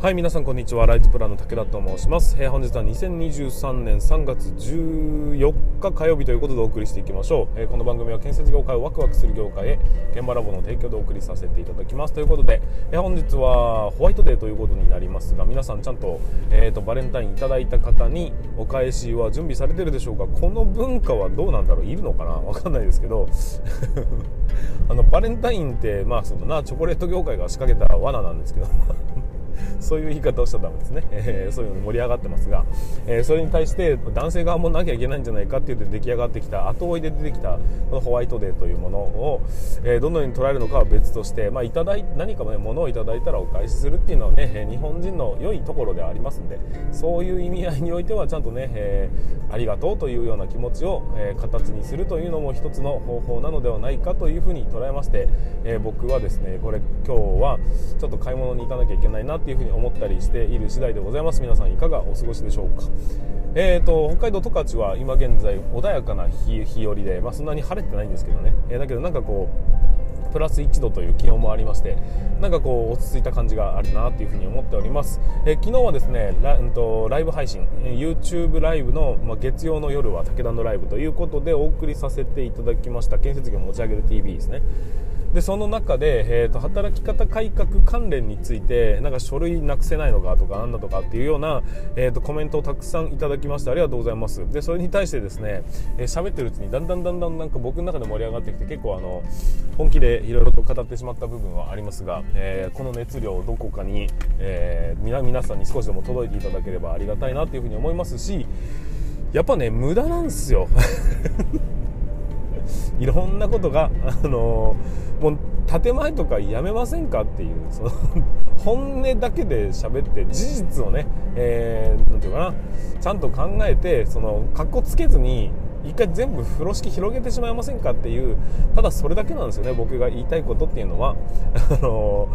はい皆さんこんにちは。ライトプランの武田と申します、えー、本日は2023年3月14日火曜日ということでお送りしていきましょう、えー、この番組は建設業界をワクワクする業界へ現場ラボの提供でお送りさせていただきます。ということで、えー、本日はホワイトデーということになりますが皆さんちゃんと,、えーと、バレンタインいただいた方にお返しは準備されてるでしょうか？この文化はどうなんだろう？いるのかな？わかんないですけど。あのバレンタインってまあそのな。チョコレート業界が仕掛けた罠なんですけど。そういう言い方をしたらダメですね、えー、そういうの盛り上がってますが、えー、それに対して男性側もなきゃいけないんじゃないかって言って出来上がってきた後追いで出てきたこのホワイトデーというものを、えー、どのように捉えるのかは別として、まあ、いただい何か、ね、物をいただいたらお返しするっていうのはね日本人の良いところではありますんでそういう意味合いにおいてはちゃんとね、えー、ありがとうというような気持ちを、えー、形にするというのも一つの方法なのではないかというふうに捉えまして、えー、僕はですねこれ今日はちょっと買い物に行かなきゃいけないなってていうふうに思ったりしている次第でございます。皆さんいかがお過ごしでしょうか。えーと、北海道十勝は今現在穏やかな日日和で、まあ、そんなに晴れてないんですけどね、えー、だけどなんかこうプラス1度という気温もありましてなんかこう落ち着いた感じがあるなというふうに思っております、えー、昨日はですねラ,、うんと、ライブ配信、YouTube ライブの、まあ、月曜の夜は武田のライブということでお送りさせていただきました。建設業持ち上げる TV ですね。でその中で、えーと、働き方改革関連についてなんか書類なくせないのかとかなんだとかっていうような、えーと、コメントをたくさんいただきましてありがとうございます。でそれに対してですね喋、えー、ってるうちにだんだんだんだんなんか僕の中で盛り上がってきて結構あの本気でいろいろと語ってしまった部分はありますが、えー、この熱量をどこかに、えー、皆さんに少しでも届いていただければありがたいなというふうに思いますしやっぱね無駄なんですよ。いろんなことがあのもう建前とかやめませんかっていうその 本音だけで喋って事実をね、えー、ていうかなちゃんと考えてそのかっこつけずに一回全部風呂敷広げてしまいませんかっていうただそれだけなんですよね僕が言いたいことっていうのは。あの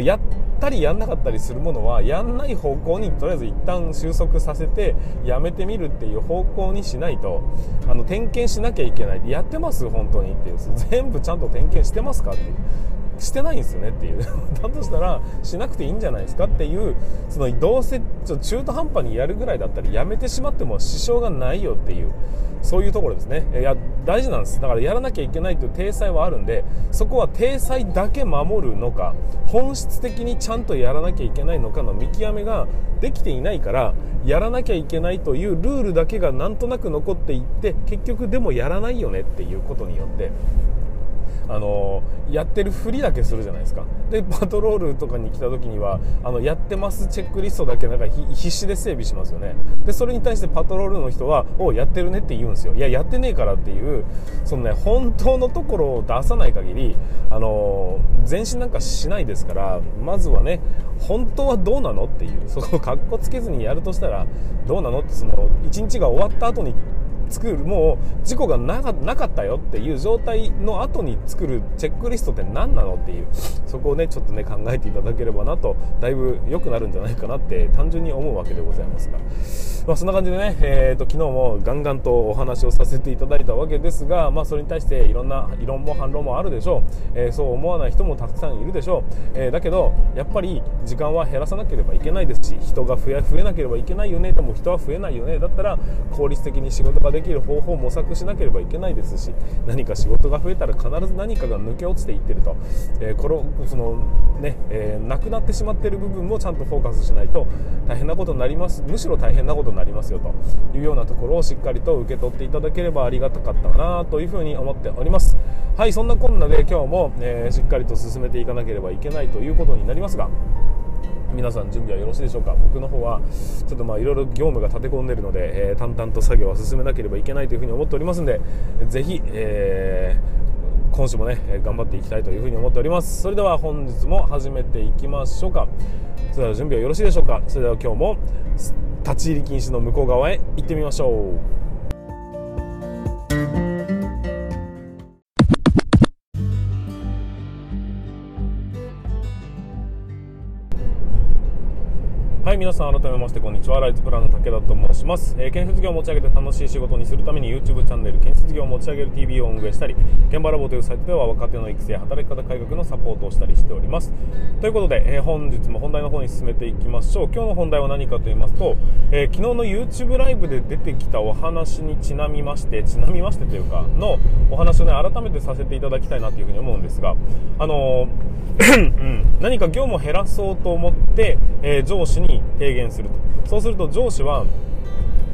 やったりやんなかったりするものはやんない方向にとりあえず一旦収束させてやめてみるっていう方向にしないとあの点検しなきゃいけない。やってます？本当にっていう。全部ちゃんと点検してますかっていう。してないんですよねっていう。だとしたらしなくていいんじゃないですかっていうそのどうせちょ中途半端にやるぐらいだったらやめてしまっても支障がないよっていうそういうところですね。いや大事なんです。だからやらなきゃいけないという体裁はあるんでそこは体裁だけ守るのか本質的にちゃんとやらなきゃいけないのかの見極めができていないからやらなきゃいけないというルールだけがなんとなく残っていって結局でもやらないよねっていうことによってあのやってるふりだけするじゃないですか。でパトロールとかに来た時にはあのやってますチェックリストだけなんか必死で整備しますよね。でそれに対してパトロールの人は「おやってるね」って言うんですよいややってねえからっていうそのね本当のところを出さない限りあの前進なんかしないですからまずはね本当はどうなのっていうそこをかっこつけずにやるとしたらどうなのってその1日が終わった後に作るもう事故がなかったよっていう状態の後に作るチェックリストって何なのっていうそこをねちょっとね考えていただければなとだいぶ良くなるんじゃないかなって単純に思うわけでございますが、まあ、そんな感じでね、えーと、昨日もガンガンとお話をさせていただいたわけですが、まあ、それに対していろんな異論も反論もあるでしょう、えー、そう思わない人もたくさんいるでしょう、えー、だけどやっぱり時間は減らさなければいけないですし人が増え増えなければいけないよねでも人は増えないよねだったら効率的に仕事ができできる方法を模索しなければいけないですし何か仕事が増えたら必ず何かが抜け落ちていってると、えー、このそのね、えー、なくなってしまっている部分もちゃんとフォーカスしないと大変なことになります。むしろ大変なことになりますよと。いうようなところをしっかりと受け取っていただければありがたかったかなというふうに思っております。はいそんなこんなで今日も、えー、しっかりと進めていかなければいけないということになりますが皆さん準備はよろしいでしょうか？僕の方はちょっとまあいろいろ業務が立て込んでいるので、えー、淡々と作業は進めなければいけないというふうに思っておりますのでぜひ、えー、今週もね頑張っていきたいというふうに思っております。それでは本日も始めていきましょうか。それでは準備はよろしいでしょうか？それでは今日も立ち入り禁止の向こう側へ行ってみましょう。はい皆さん改めましてこんにちは。ライズプランの武田と申します、えー、建設業を持ち上げて楽しい仕事にするために YouTube チャンネル建設業を持ち上げる TV を運営したり現場ラボというサイトでは若手の育成働き方改革のサポートをしたりしております。ということで、えー、本日も本題の方に進めていきましょう。今日の本題は何かと言いますと、えー、昨日の YouTube ライブで出てきたお話にちなみましてちなみましてというかのお話をね改めてさせていただきたいなというふうに思うんですがあの うん、何か業務を減らそうと思って、え上司に提言すると。そうすると上司は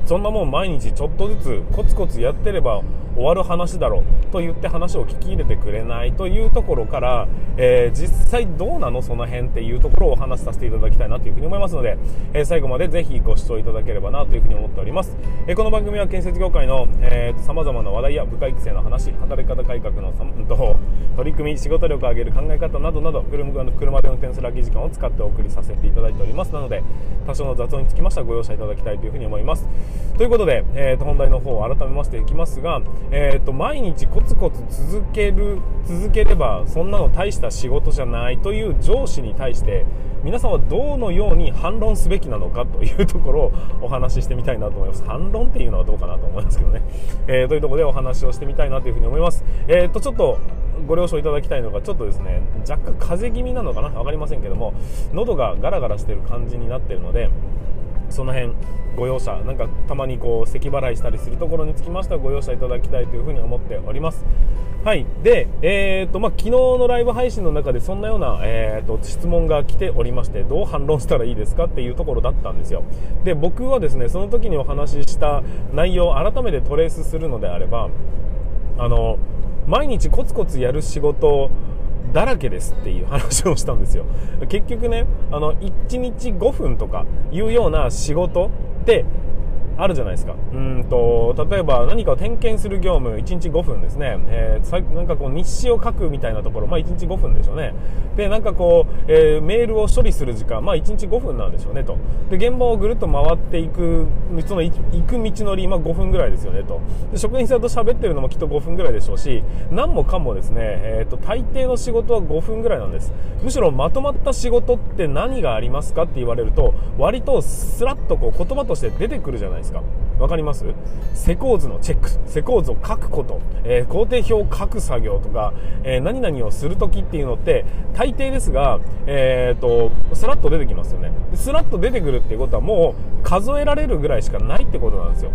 そんなもん毎日ちょっとずつコツコツやってれば終わる話だろうと言って話を聞き入れてくれないというところから、えー、実際どうなのその辺っていうところをお話しさせていただきたいなというふうに思いますので、えー、最後までぜひご視聴いただければなというふうに思っております、えー、この番組は建設業界のさまざまな話題や部下育成の話働き方改革のと取り組み仕事力を上げる考え方などなど車で運転する空き時間を使ってお送りさせていただいております。なので多少の雑音につきましてはご容赦いただきたいというふうに思います。ということで、えー、と本題の方を改めましていきますが、えー、と毎日コツコツ続ける続ければそんなの大した仕事じゃないという上司に対して皆さんはどのように反論すべきなのかというところをお話ししてみたいなと思います。反論っていうのはどうかなと思いますけどね、えー、というところでお話をしてみたいなというふうに思います。えっ、ー、とちょっとご了承いただきたいのがちょっとですね若干風邪気味なのかな？分かりませんけども喉がガラガラしてる感じになってるのでその辺ご容赦なんかたまにこう咳払いしたりするところにつきましてはご容赦いただきたいというふうに思っております。はい。で、えーとまあ、昨日のライブ配信の中でそんなような、えーと、質問が来ておりましてどう反論したらいいですかっていうところだったんですよ。で僕はですねその時にお話しした内容を改めてトレースするのであればあの毎日コツコツやる仕事だらけですっていう話をしたんですよ。結局ねあの1日5分とかいうような仕事ってあるじゃないですか。うんと例えば何かを点検する業務1日5分ですね、えー、なんかこう日誌を書くみたいなところ、まあ、1日5分でしょうね。でなんかこう、えー、メールを処理する時間、まあ、1日5分なんでしょうねと。で現場をぐるっと回っていくその行く道のり、まあ、5分ぐらいですよねと。で職員さんと喋ってるのもきっと5分ぐらいでしょうし何もかもですね、えーと、大抵の仕事は5分ぐらいなんです。むしろまとまった仕事って何がありますかって言われると割とスラッとこう言葉として出てくるじゃないですか。わかります？施工図のチェック。施工図を書くこと、えー、工程表を書く作業とか、えー、何々をするときっていうのって大抵ですが、えーと、スラッと出てきますよね。スラッと出てくるっていうことはもう数えられるぐらいしかないってことなんですよ。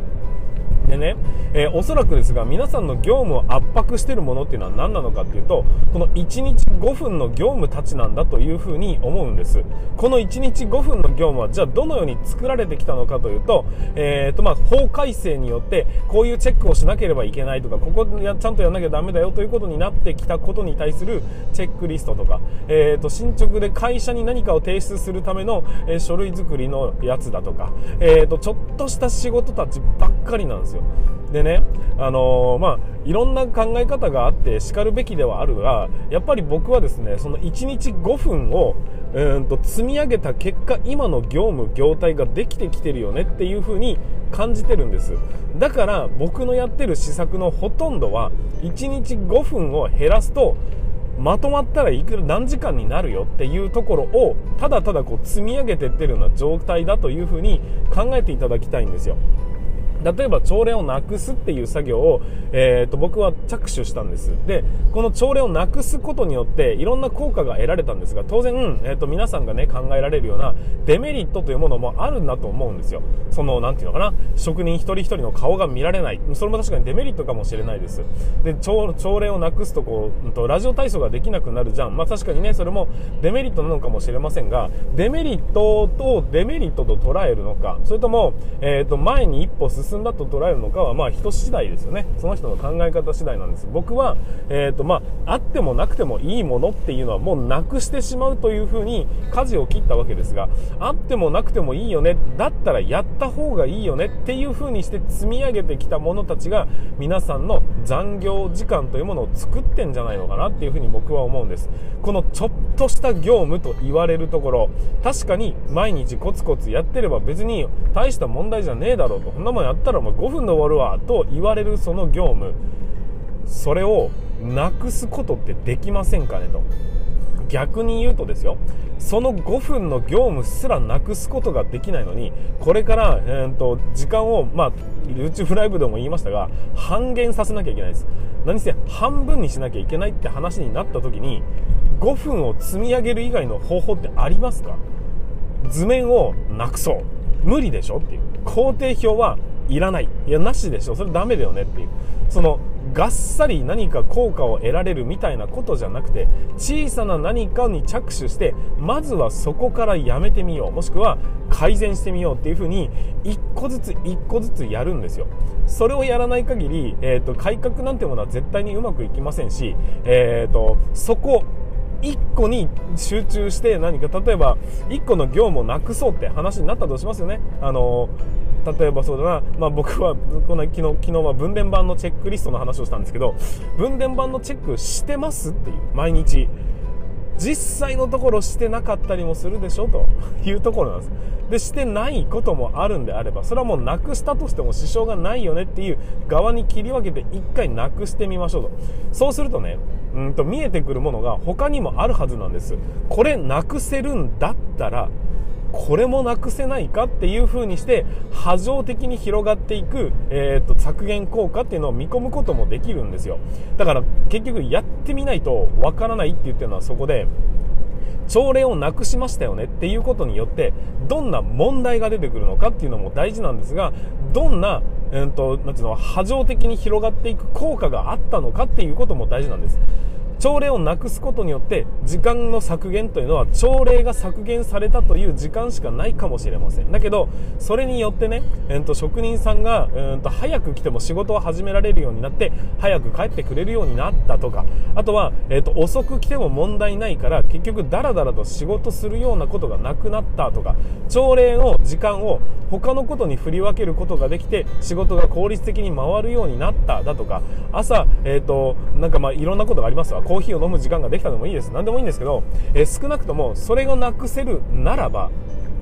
でね、えー、おそらくですが皆さんの業務を圧迫しているものっていうのは何なのかっていうとこの1日5分の業務たちなんだというふうに思うんです。この1日5分の業務はじゃあどのように作られてきたのかというと,、えーとまあ、法改正によってこういうチェックをしなければいけないとかここやちゃんとやらなきゃダメだよということになってきたことに対するチェックリストとか、えーと、進捗で会社に何かを提出するための、えー、書類作りのやつだとか、えーとちょっとした仕事たちばっかりなんですよ。よ。でね、あのー、まあ、いろんな考え方があってしかるべきではあるがやっぱり僕はですねその1日5分をうんと積み上げた結果今の業務業態ができてきてるよねっていう風に感じてるんです。だから僕のやってる施策のほとんどは1日5分を減らすとまとまったらいくら何時間になるよっていうところをただただこう積み上げてってるような状態だというふうに考えていただきたいんですよ。例えば朝礼をなくすっていう作業を、えーと、僕は着手したんです。でこの朝礼をなくすことによっていろんな効果が得られたんですが当然、えーと、皆さんがね考えられるようなデメリットというものもあるんだと思うんですよ。そのなていうのかな職人一人一人の顔が見られない。それも確かにデメリットかもしれないです。で朝礼をなくすとこう、うんと、ラジオ体操ができなくなるじゃん。まあ確かにねそれもデメリットなのかもしれませんがデメリットとデメリットと捉えるのかそれとも、えー、と前に一歩進進んだと捉えるのかはまあ人次第ですよね。その人の考え方次第なんです。僕は、えっーとまあ、あってもなくてもいいものっていうのはもうなくしてしまうというふうに舵を切ったわけですがあってもなくてもいいよね。だったらやった方がいいよねっていうふうにして積み上げてきた者たちが皆さんの残業時間というものを作ってんじゃないのかなっていうふうに僕は思うんです。このちょっとした業務と言われるところ確かに毎日コツコツやってれば別に大した問題じゃねえだろうと。こんなもんやったらもう5分で終わるわと言われるその業務それをなくすことってできませんかねと。逆に言うとですよその5分の業務すらなくすことができないのにこれから、えーと、時間を、まあ、YouTube ライブでも言いましたが半減させなきゃいけないです。何せ半分にしなきゃいけないって話になった時に5分を積み上げる以外の方法ってありますか？図面をなくそう。無理でしょっていう。工程表はいらない。いやなしでしょ。それダメだよねっていう。そのがっさり何か効果を得られるみたいなことじゃなくて小さな何かに着手してまずはそこからやめてみよう。もしくは改善してみようっていうふうに一個ずつ一個ずつやるんですよ。それをやらない限り、えーと、改革なんてものは絶対にうまくいきませんし、えーとそこ1個に集中して何か例えば1個の業務をなくそうって話になったとしますよね。あの例えばそうだな、まあ、僕はこの昨日昨日は分電盤のチェックリストの話をしたんですけど分電盤のチェックしてますっていう。毎日。実際のところしてなかったりもするでしょと。いうところなんです。でしてないこともあるんであればそれはもうなくしたとしても支障がないよねっていう側に切り分けて一回なくしてみましょうと。そうするとねうんと見えてくるものが他にもあるはずなんです。これなくせるんだったらこれもなくせないかっていう風にして波状的に広がっていく、えーと、削減効果っていうのを見込むこともできるんですよ。だから結局やってみないとわからないって言ってるのはそこで朝礼をなくしましたよねっていうことによってどんな問題が出てくるのかっていうのも大事なんですがどんなえーと、なんていうの波状的に広がっていく効果があったのかっていうことも大事なんです。朝礼をなくすことによって時間の削減というのは朝礼が削減されたという時間しかないかもしれません。だけどそれによってね、えーと、職人さんが、えーと、早く来ても仕事を始められるようになって早く帰ってくれるようになったとかあとは、えーと、遅く来ても問題ないから結局ダラダラと仕事するようなことがなくなったとか朝礼の時間を他のことに振り分けることができて仕事が効率的に回るようになっただとか朝、えー、となんかまあいろんなことがありますわ。コーヒーを飲む時間ができたのもいいです。何でもいいんですけど、えー、少なくともそれがなくせるならば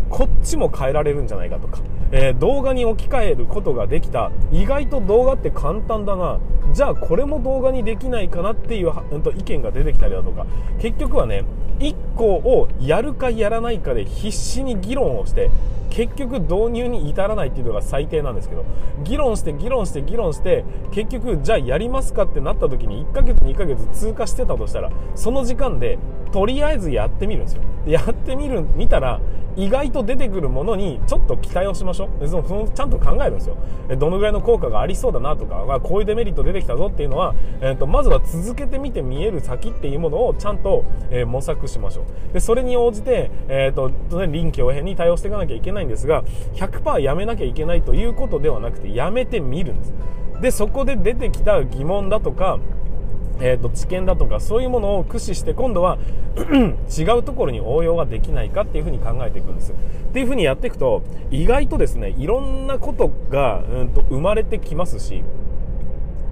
こっちも変えられるんじゃないかとか、えー、動画に置き換えることができた。意外と動画って簡単だな。じゃあこれも動画にできないかなっていう、うん、と意見が出てきたりだとか。結局はね1個をやるかやらないかで必死に議論をして結局導入に至らないっていうのが最低なんですけど。議論して議論して議論して結局じゃあやりますかってなった時に1ヶ月2ヶ月通過してたとしたらその時間でとりあえずやってみるんですよ。やってみる見たら意外と出てくるものにちょっと期待をしましょう。そのそのちゃんと考えるんですよ。どのぐらいの効果がありそうだなとかこういうデメリット出てきたぞっていうのは、えーと、まずは続けてみて見える先っていうものをちゃんと、えー、模索しましょう。でそれに応じて、えーと、と臨機応変に対応していかなきゃいけないんですが100%やめなきゃいけないということではなくてやめてみるんです。でそこで出てきた疑問だとかえーと、知見だとかそういうものを駆使して今度は 違うところに応用ができないかっていうふうに考えていくんです。っていうふうにやっていくと意外とですねいろんなことが、うんと、生まれてきますし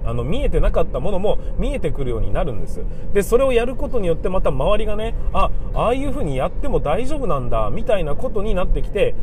あの見えてなかったものも見えてくるようになるんです。でそれをやることによってまた周りがねあああいうふうにやっても大丈夫なんだみたいなことになってきて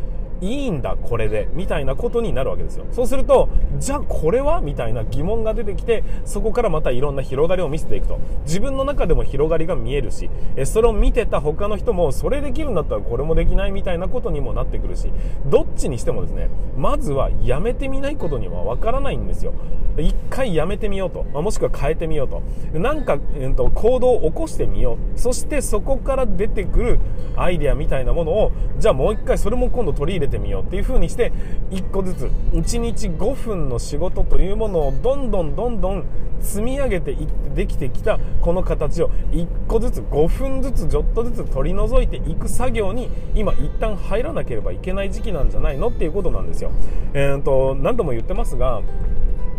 いいんだこれでみたいなことになるわけですよ。そうするとじゃあこれは？みたいな疑問が出てきてそこからまたいろんな広がりを見せていくと。自分の中でも広がりが見えるしえそれを見てた他の人もそれできるんだったらこれもできないみたいなことにもなってくるしどっちにしてもですねまずはやめてみないことにはわからないんですよ。一回やめてみようと、まあ、もしくは変えてみようと。なんか、えーと、行動を起こしてみよう。そしてそこから出てくるアイデアみたいなものをじゃあもう一回それも今度取り入れれてみようっていう風にして1個ずつ1日5分の仕事というものをどんどんどんどん積み上げていってできてきたこの形を1個ずつ5分ずつちょっとずつ取り除いていく作業に今一旦入らなければいけない時期なんじゃないのっていうことなんですよ。えーと何度も言ってますが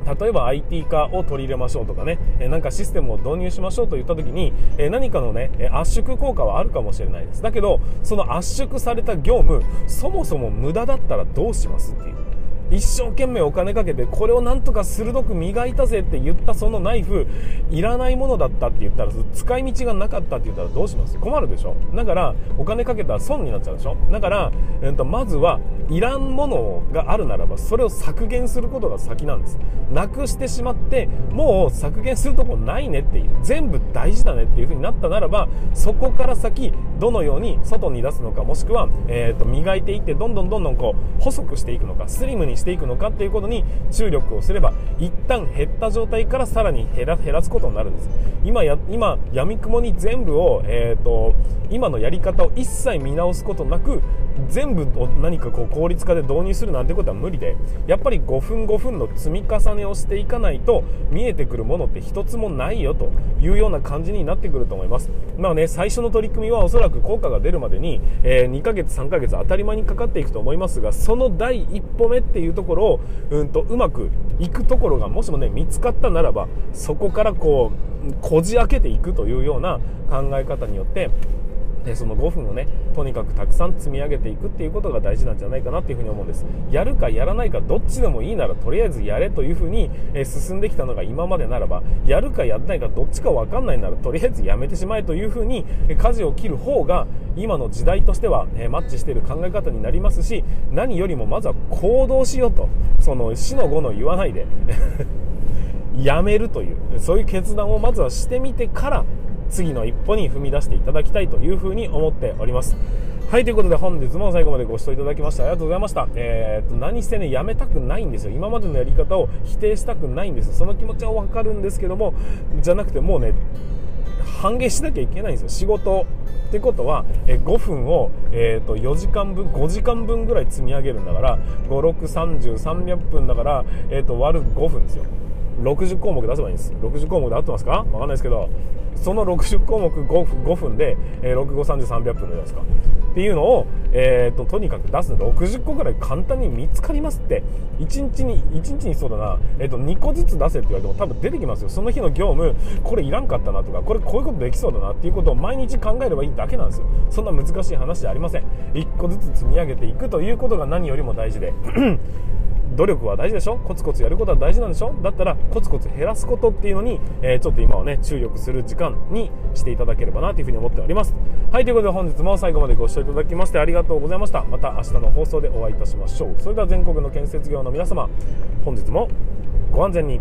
例えば IT 化を取り入れましょうとかね、えなんかシステムを導入しましょうといった時に、え何かのね、圧縮効果はあるかもしれないです。だけど、その圧縮された業務、そもそも無駄だったらどうしますっていう。一生懸命お金かけてこれをなんとか鋭く磨いたぜって言ったそのナイフいらないものだったって言ったら使い道がなかったって言ったらどうします？困るでしょ？だからお金かけたら損になっちゃうでしょ？だから、えー、とまずはいらんものがあるならばそれを削減することが先なんです。なくしてしまってもう削減するとこないねっていう。全部大事だねっていう風になったならばそこから先どのように外に出すのかもしくは、えー、と磨いていってどんどんどんどんこう細くしていくのかスリムにしていくのかっていうことに注力をすれば一旦減った状態からさらに減ら減らすことになるんです。今や今闇雲に全部を、えーと、今のやり方を一切見直すことなく全部を何かこう効率化で導入するなんてことは無理でやっぱり5分5分の積み重ねをしていかないと見えてくるものって一つもないよというような感じになってくると思います。まあね最初の取り組みはおそらく効果が出るまでに、えー、2ヶ月3ヶ月当たり前にかかっていくと思いますがその第一歩目っていういうところをうんとうまくいくところがもしもね見つかったならばそこからこうこじ開けていくというような考え方によってでその5分をねとにかくたくさん積み上げていくっていうことが大事なんじゃないかなっていうふに思うんです。やるかやらないかどっちでもいいならとりあえずやれというふうに、え進んできたのが今までならばやるかやらないかどっちか分かんないならとりあえずやめてしまえというふうに舵を切る方が今の時代としては、えマッチしている考え方になりますし何よりもまずは行動しようとその死の5の言わないで。やめるという。そういう決断をまずはしてみてから次の一歩に踏み出していただきたいというふうに思っております。はいということで本日も最後までご視聴いただきましてありがとうございました。えー、っと何せねやめたくないんですよ。今までのやり方を否定したくないんですその気持ちはわかるんですけどもじゃなくてもうね半減しなきゃいけないんですよ。仕事ってことは、え5分を、えー、と4時間分5時間分ぐらい積み上げるんだから563030分だから、えー、と割る5分ですよ。60項目出せばいいんです。60項目で合ってますか？わかんないですけどその60項目 5, 分5分で、えー、6530-300分じゃないですか。っていうのを、えーと、とにかく出すの。60個ぐらい簡単に見つかりますって。1日に1日にそうだな、えーと、2個ずつ出せって言われても多分出てきますよ。その日の業務これいらんかったなとかこれこういうことできそうだな。っていうことを毎日考えればいいだけなんですよ。そんな難しい話じゃありません。1個ずつ積み上げていくということが何よりも大事で。努力は大事でしょ？コツコツやることは大事なんでしょ？だったらコツコツ減らすことっていうのに、えー、ちょっと今はね注力する時間にしていただければなというふうに思っております。はいということで本日も最後までご視聴いただきましてありがとうございました。また明日の放送でお会いいたしましょう。それでは全国の建設業の皆様本日もご安全に。